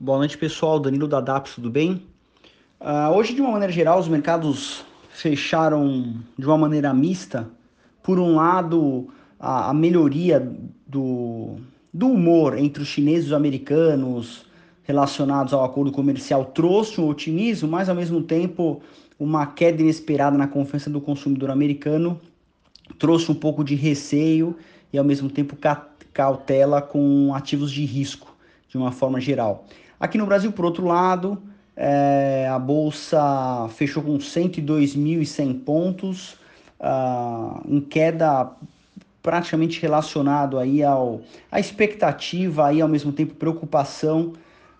Boa noite, pessoal. Danilo da DAPS, tudo bem? Uh, hoje, de uma maneira geral, os mercados fecharam de uma maneira mista. Por um lado, a, a melhoria do, do humor entre os chineses e os americanos relacionados ao acordo comercial trouxe um otimismo, mas ao mesmo tempo uma queda inesperada na confiança do consumidor americano trouxe um pouco de receio e ao mesmo tempo cautela com ativos de risco, de uma forma geral. Aqui no Brasil, por outro lado, é, a bolsa fechou com 102.100 pontos, uh, em queda praticamente relacionado aí ao a expectativa aí ao mesmo tempo preocupação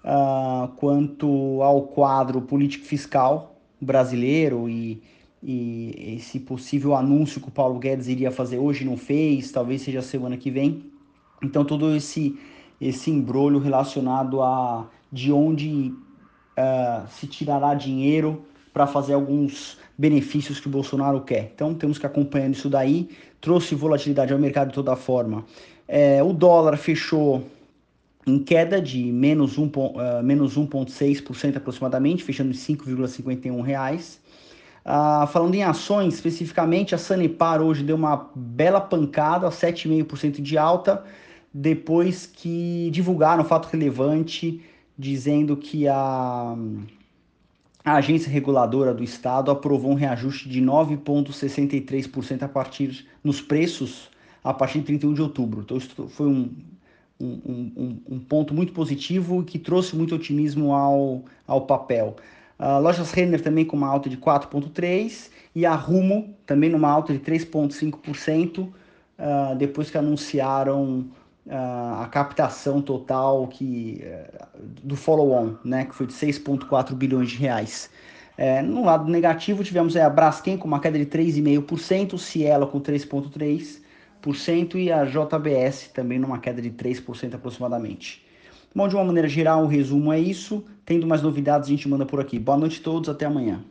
uh, quanto ao quadro político fiscal brasileiro e, e esse possível anúncio que o Paulo Guedes iria fazer hoje não fez, talvez seja semana que vem. Então todo esse esse embrolho relacionado a de onde uh, se tirará dinheiro para fazer alguns benefícios que o Bolsonaro quer. Então temos que acompanhar isso daí. Trouxe volatilidade ao mercado de toda forma. É, o dólar fechou em queda de menos 1,6% uh, menos 1,6% aproximadamente, fechando em 5,51 reais. Uh, falando em ações especificamente, a Sanepar hoje deu uma bela pancada, 7,5% de alta, depois que divulgaram um fato relevante dizendo que a, a agência reguladora do estado aprovou um reajuste de 9,63% a partir nos preços a partir de 31 de outubro. Então isso foi um, um, um, um ponto muito positivo que trouxe muito otimismo ao, ao papel. Uh, lojas Renner também com uma alta de 4,3% e a Rumo também numa alta de 3,5%, uh, ah, depois que anunciaram a captação total que, eh, do follow-on, né, que foi de 6,4 bilhões de reais. É, no lado negativo, tivemos a Braskem com uma queda de 3,5%, Cielo com 3,3% e a JBS também numa queda de 3% aproximadamente. Bom, de uma maneira geral, o resumo é isso. Tendo mais novidades, a gente manda por aqui. Boa noite a todos, até amanhã.